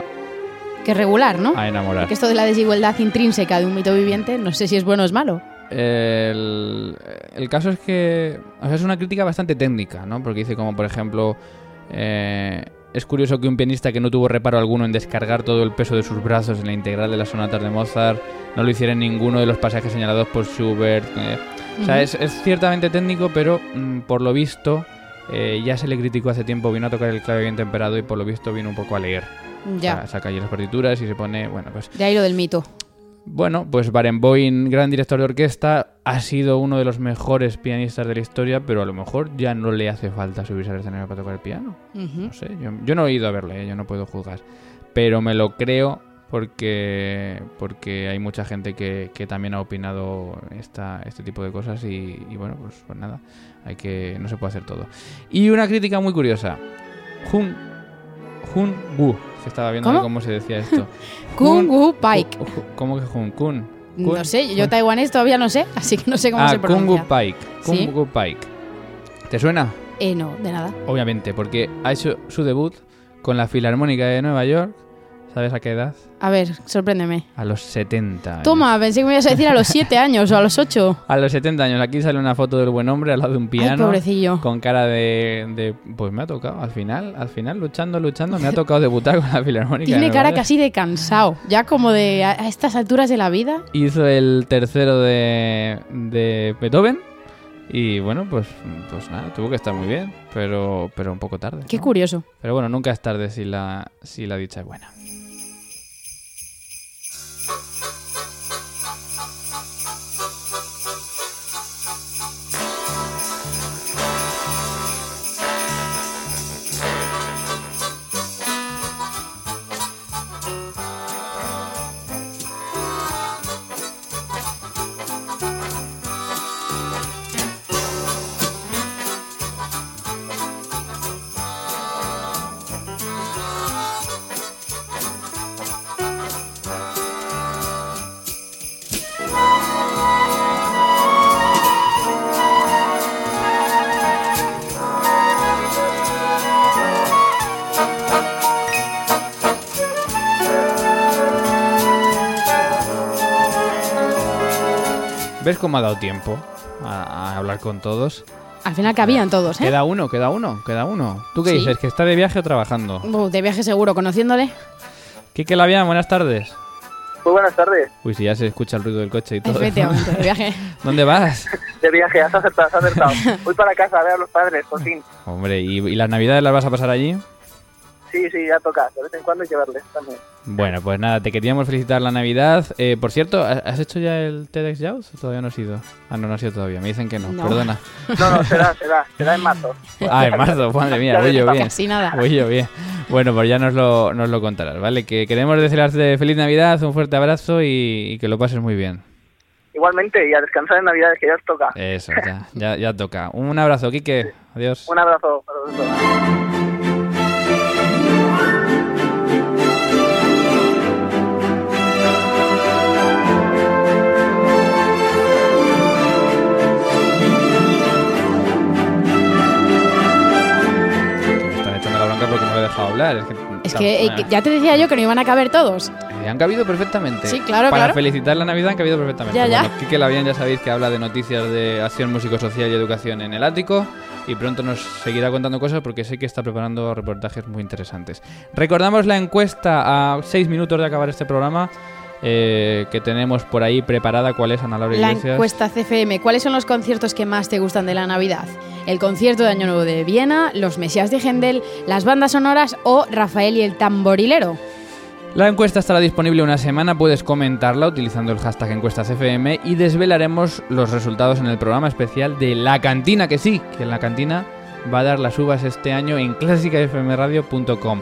Que regular, ¿no? a enamorar. Que esto de la desigualdad intrínseca de un mito viviente, no sé si es bueno o es malo. El, el caso es que o sea, es una crítica bastante técnica, ¿no? Porque dice como, por ejemplo, eh, es curioso que un pianista que no tuvo reparo alguno en descargar todo el peso de sus brazos en la integral de las sonatas de Mozart no lo hiciera en ninguno de los pasajes señalados por Schubert. eh. O sea, es, es ciertamente técnico, pero mm, por lo visto eh, ya se le criticó hace tiempo, vino a tocar el clave bien temperado y por lo visto vino un poco a leer. Ya. O sea, saca allí las partituras y se pone, bueno, pues De ahí lo del mito. Bueno, pues Barenboim, gran director de orquesta, ha sido uno de los mejores pianistas de la historia, pero a lo mejor ya no le hace falta subirse al escenario para tocar el piano. No sé, yo, yo no he ido a verle, ¿eh? yo no puedo juzgar. Pero me lo creo porque porque hay mucha gente que, que también ha opinado esta, este tipo de cosas y, y bueno, pues, pues nada, hay que no se puede hacer todo. Y una crítica muy curiosa. Hun Hun Wu, que estaba viendo ¿Cómo? cómo se decía esto. [LAUGHS] Kung Wu Pike. ¿Cómo que Hun Kun? No sé, yo taiwanés todavía no sé, así que no sé cómo ah, se Kung Wu pronuncia. Pike. Kung ¿Sí? Wu Pike. ¿Te suena? Eh, no, de nada. Obviamente, porque ha hecho su debut con la Filarmónica de Nueva York. ¿Sabes a qué edad? A ver, sorpréndeme. A los 70 años. Toma, pensé que me ibas a decir a los 7 [LAUGHS] años o a los 8. A los 70 años. Aquí sale una foto del buen hombre al lado de un piano. pobrecillo. Con cara de, de- Pues me ha tocado. Al final, al final, luchando, luchando, me ha tocado debutar con la Filarmónica. Tiene cara casi de cansado. Ya como de a a estas alturas de la vida. Hizo el tercero de, de Beethoven. Y bueno, pues, pues nada, tuvo que estar muy bien, pero, pero un poco tarde. Qué ¿no? curioso. Pero bueno, nunca es tarde si la, si la dicha es buena. ¿Ves cómo ha dado tiempo a, a hablar con todos? Al final cabían todos, ¿eh? Queda uno, queda uno, queda uno. ¿Tú qué Sí. dices? ¿Que está de viaje o trabajando? Uh, de viaje seguro, conociéndole. Quique Labián, buenas tardes. Muy buenas tardes. Uy, si ya se escucha el ruido del coche y todo. Efectivamente, de viaje. [LAUGHS] ¿Dónde vas? [LAUGHS] De viaje, has acertado, has acertado. [LAUGHS] Voy para casa a ver a los padres, por fin. Hombre, ¿y, y las navidades las vas a pasar allí? Sí, sí, ya toca. De vez en cuando hay que verles también. Bueno, pues nada, te queríamos felicitar la Navidad. Eh, por cierto, ¿has hecho ya el TEDx o todavía no has ido? Ah, no, no has ido todavía. Me dicen que no, No. perdona. No, no, será, será. Será en marzo. [LAUGHS] Ah, en marzo, madre mía, voy yo bien. Casi nada. Voy yo bien. Bueno, pues ya nos lo, nos lo contarás, ¿vale? Que queremos desearte feliz Navidad, un fuerte abrazo y, y que lo pases muy bien. Igualmente, y a descansar en Navidades, que ya os toca. Eso, ya, ya, ya toca. Un abrazo, Quique. Adiós. Un abrazo para dejado hablar. Es que, Es que eh, que ya te decía yo que no iban a caber todos. Eh, Han cabido perfectamente. Sí, claro, Para claro. felicitar la Navidad han cabido perfectamente. Ya, ya. Bueno, Quique Labián ya sabéis que habla de noticias de acción músico-social y educación en el ático y pronto nos seguirá contando cosas porque sé que está preparando reportajes muy interesantes. Recordamos la encuesta a seis minutos de acabar este programa eh, que tenemos por ahí preparada. ¿Cuál es, Ana Laura La Iglesias? encuesta CFM. ¿Cuáles son los conciertos que más te gustan de la Navidad? ¿El concierto de Año Nuevo de Viena, los Mesías de Händel, las bandas sonoras o Rafael y el tamborilero? La encuesta estará disponible una semana, puedes comentarla utilizando el hashtag encuestasfm y desvelaremos los resultados en el programa especial de La Cantina, que sí, que La Cantina va a dar las uvas este año en clásicafmradio.com.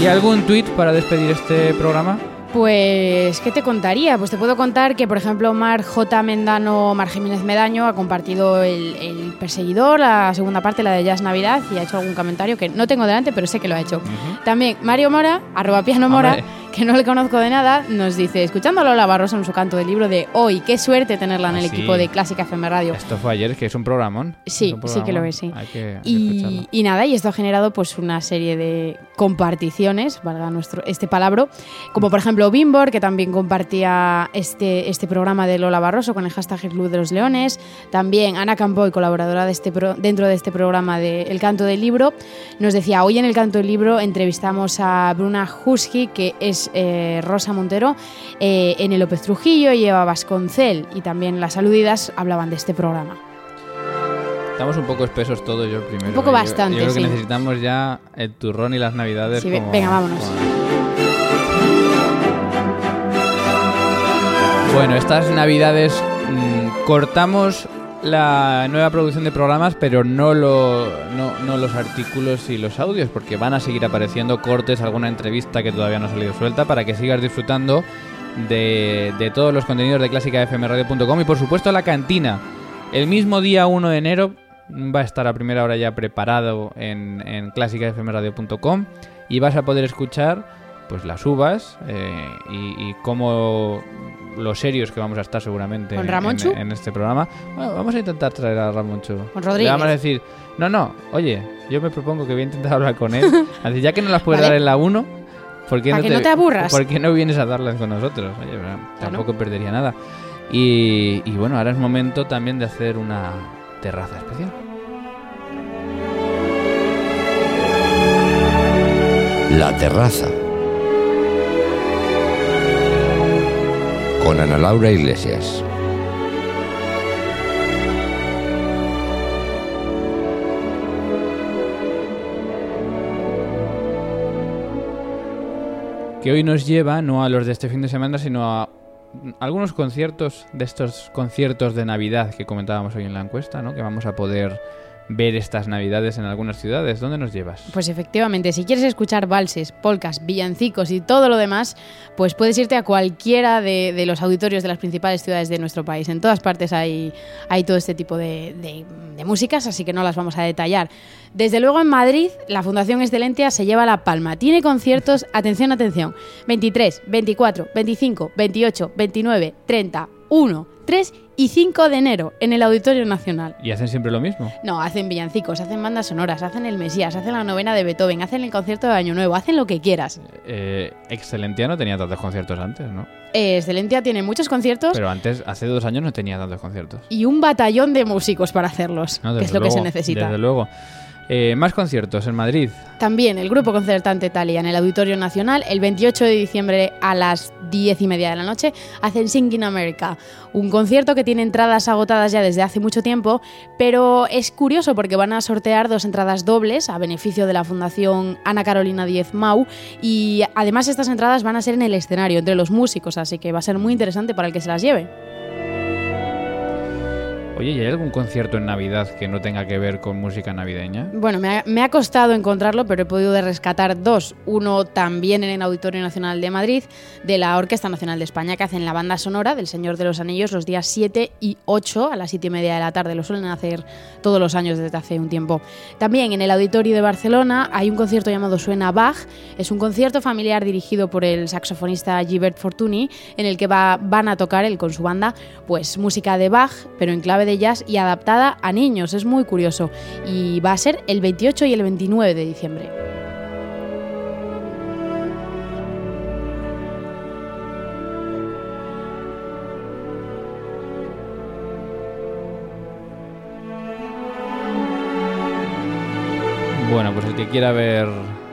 ¿Y algún tweet para despedir este programa? Pues, ¿qué te contaría? Pues te puedo contar que, por ejemplo, Mar J. Mendano, Mar Jiménez Medaño, ha compartido el, el Perseguidor, la segunda parte, la de Jazz Navidad, y ha hecho algún comentario que no tengo delante, pero sé que lo ha hecho. También Mario Mora, arroba piano Mora, Hombre. Que no le conozco de nada, nos dice, escuchando a Lola Barroso en su canto del libro de hoy, qué suerte tenerla en el Ah, sí. equipo de Clásica FM Radio. Esto fue ayer, que es un programón. Sí, sí que lo es, sí. Hay que, hay que escucharlo. Y, nada, y esto ha generado pues una serie de comparticiones, valga nuestro este palabro, como por ejemplo Bimbor, que también compartía este, este programa de Lola Barroso con el hashtag El Club de los Leones, también Ana Campoy, colaboradora de este pro- dentro de este programa de El Canto del Libro, nos decía, hoy en El Canto del Libro entrevistamos a Bruna Husky, que es eh, Rosa Montero, eh, en el López Trujillo y Eva Vasconcel, y también las aludidas hablaban de este programa. Estamos un poco espesos todos, yo primero. Un poco Yo- bastante, Yo, creo que sí. necesitamos ya el turrón y las navidades. Sí, ve- como- venga, vámonos. Bueno, estas navidades mm, cortamos la nueva producción de programas, pero no, lo, no, los artículos y los audios, porque van a seguir apareciendo cortes, alguna entrevista que todavía no ha salido suelta, para que sigas disfrutando de, todos los contenidos de clásicafmradio.com y por supuesto la cantina. El mismo día 1 de enero va a estar a primera hora ya preparado en, en clásicafmradio.com y vas a poder escuchar pues las uvas eh, y cómo los serios que vamos a estar seguramente ¿Con en- Ramonchu? en, en este programa. Bueno, vamos a intentar traer a Ramonchu. Con Le vamos a decir, no, no, oye, yo me propongo que voy a intentar hablar con él. [LAUGHS] Así, ya que no las puedes Vale. dar en la 1, ¿por qué no que no te aburras. ¿Por qué no vienes a darlas con nosotros? Oye, tampoco perdería nada. Y, y bueno, ahora es momento también de hacer una terraza especial. La terraza. Con Ana Laura Iglesias. que hoy nos lleva no a los de este fin de semana, sino a algunos conciertos de estos conciertos de Navidad que comentábamos hoy en la encuesta, ¿no? Que vamos a poder ver estas Navidades en algunas ciudades. ¿Dónde nos llevas? Pues efectivamente, si quieres escuchar valses, polcas, villancicos y todo lo demás, pues puedes irte a cualquiera de, de los auditorios de las principales ciudades de nuestro país. En todas partes hay, hay todo este tipo de, de- de músicas, así que no las vamos a detallar. Desde luego en Madrid, la Fundación Excelentia se lleva la palma. Tiene conciertos, [LAUGHS] atención, atención, 23, 24, 25, 28, 29, 30, 1, 3 y 5 de enero en el Auditorio Nacional. ¿Y hacen siempre lo mismo? No, hacen villancicos, hacen bandas sonoras, hacen el Mesías, hacen la novena de Beethoven, hacen el concierto de Año Nuevo, hacen lo que quieras. Eh, Excelentia no tenía tantos conciertos antes, ¿no? Eh, Excelentia tiene muchos conciertos Pero antes, hace dos años no tenía tantos conciertos. y un batallón de músicos para hacerlos, No, que es lo que se necesita. Desde luego. Eh, más conciertos en Madrid. También el grupo concertante Talia en el Auditorio Nacional el 28 de diciembre a las 10 y media de la noche hacen Singing America, un concierto que tiene entradas agotadas ya desde hace mucho tiempo, pero es curioso porque van a sortear dos entradas dobles a beneficio de la Fundación Ana Carolina Diez Mau y además estas entradas van a ser en el escenario entre los músicos, así que va a ser muy interesante para el que se las lleve. Oye, ¿y hay algún concierto en Navidad que no tenga que ver con música navideña? Bueno, me ha, me ha costado encontrarlo, pero he podido rescatar dos. Uno también en el Auditorio Nacional de Madrid, de la Orquesta Nacional de España, que hacen la banda sonora del Señor de los Anillos los días 7 y 8 a las 7 y media de la tarde. Lo suelen hacer todos los años desde hace un tiempo. También en el Auditorio de Barcelona hay un concierto llamado Suena Bach. Es un concierto familiar dirigido por el saxofonista Gilbert Fortuny, en el que va- van a tocar él con su banda pues música de Bach, pero en clave de jazz y adaptada a niños. Es muy curioso. Y va a ser el 28 y el 29 de diciembre. Bueno, pues el que quiera ver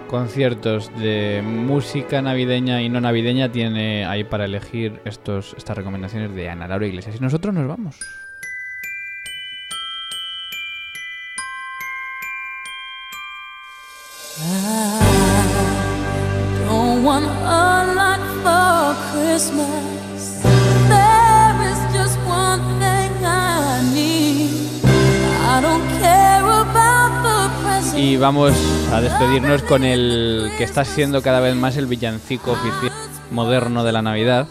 conciertos de música navideña y no navideña tiene ahí para elegir estos, estas recomendaciones de Ana Laura Iglesias. Y nosotros nos vamos. Y vamos a despedirnos con el que está siendo cada vez más el villancico oficial moderno de la Navidad,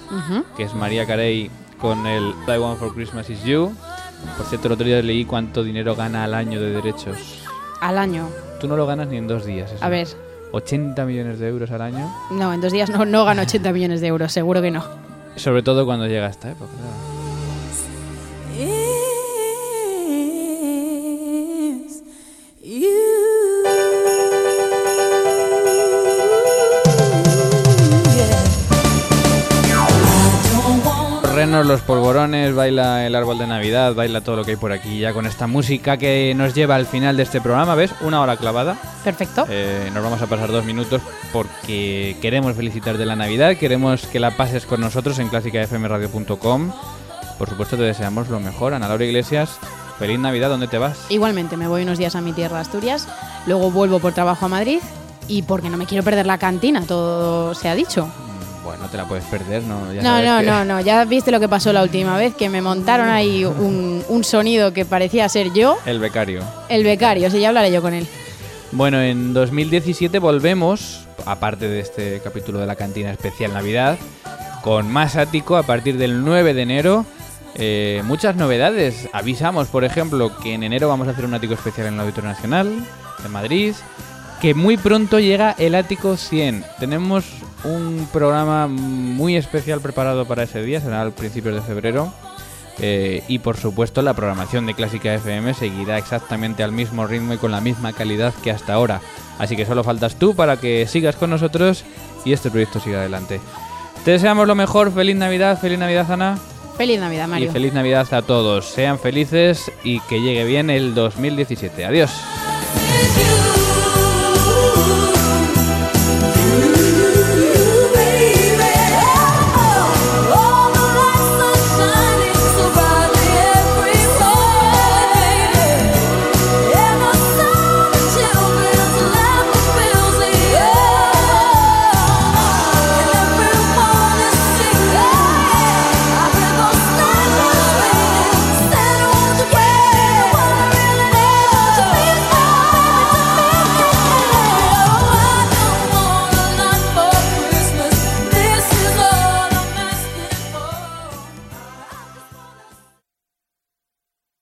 que es María Carey con el I Want for Christmas Is You. Por cierto, el otro día leí cuánto dinero gana al año de derechos. Al año. Tú no lo ganas ni en dos días. eso. A ver. 80 millones de euros al año. No, en dos días no, no gano 80 millones de euros, seguro que no. Sobre todo cuando llega esta época. claro. Renos, los polvorones, baila el árbol de Navidad, baila todo lo que hay por aquí ya con esta música que nos lleva al final de este programa, ¿ves? Una hora clavada. Perfecto. Eh, nos vamos a pasar dos minutos porque queremos felicitarte la Navidad, queremos que la pases con nosotros en clásicafmradio.com. Por supuesto te deseamos lo mejor. Ana Laura Iglesias, feliz Navidad, ¿dónde te vas? Igualmente, me voy unos días a mi tierra, Asturias, luego vuelvo por trabajo a Madrid y porque no me quiero perder la cantina, todo se ha dicho. Bueno, te la puedes perder, ¿no? Ya No, no, que- no, [LAUGHS] no, ya viste lo que pasó la última vez, que me montaron ahí un, un sonido que parecía ser yo, El becario. el becario, sí, ya hablaré yo con él. Bueno, en 2017 volvemos, aparte de este capítulo de la cantina especial Navidad, con más ático a partir del 9 de enero. Eh, muchas novedades. Avisamos, por ejemplo, que en enero vamos a hacer un ático especial en el Auditorio Nacional de Madrid. Que muy pronto llega el ático 100. Tenemos un programa muy especial preparado para ese día, será al principios de febrero. Eh, y por supuesto la programación de Clásica FM seguirá exactamente al mismo ritmo y con la misma calidad que hasta ahora. Así que solo faltas tú para que sigas con nosotros y este proyecto siga adelante. Te deseamos lo mejor, feliz Navidad, feliz Navidad Ana Feliz Navidad, y Mario. feliz Navidad a todos. Sean felices y que llegue bien el 2017. Adiós.